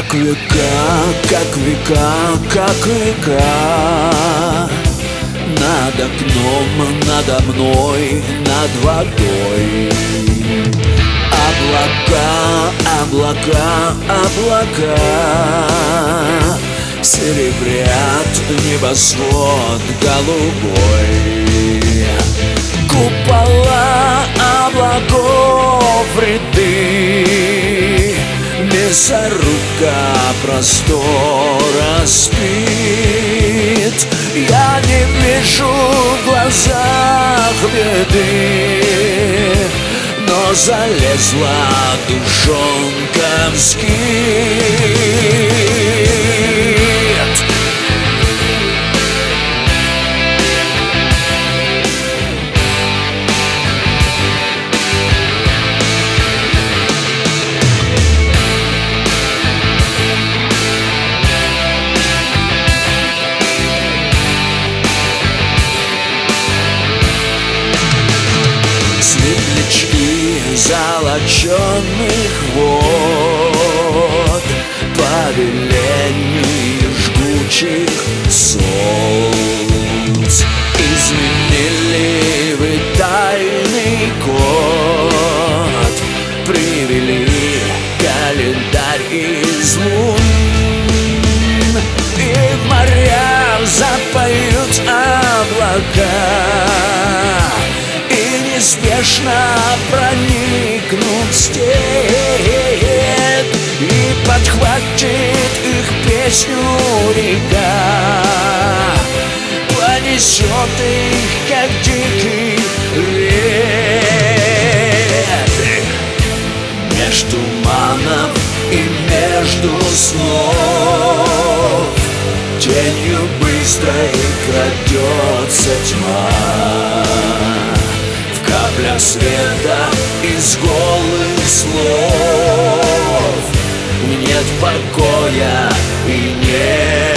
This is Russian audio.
Как века, как века, как века. Над окном, надо мной, над водой. Облака, облака, облака. Серебрят небосвод голубой. Купола облаков ряды Мясорубка простора спит. Я не вижу в глазах беды Но залезла душонка в скит облака неспешно проникнут степь И подхватит их песню река. Понесет их, как дикий ветер Между манов и между снов Тенью быстрой крадется тьма. Капля света из голых слов. Нет покоя и нет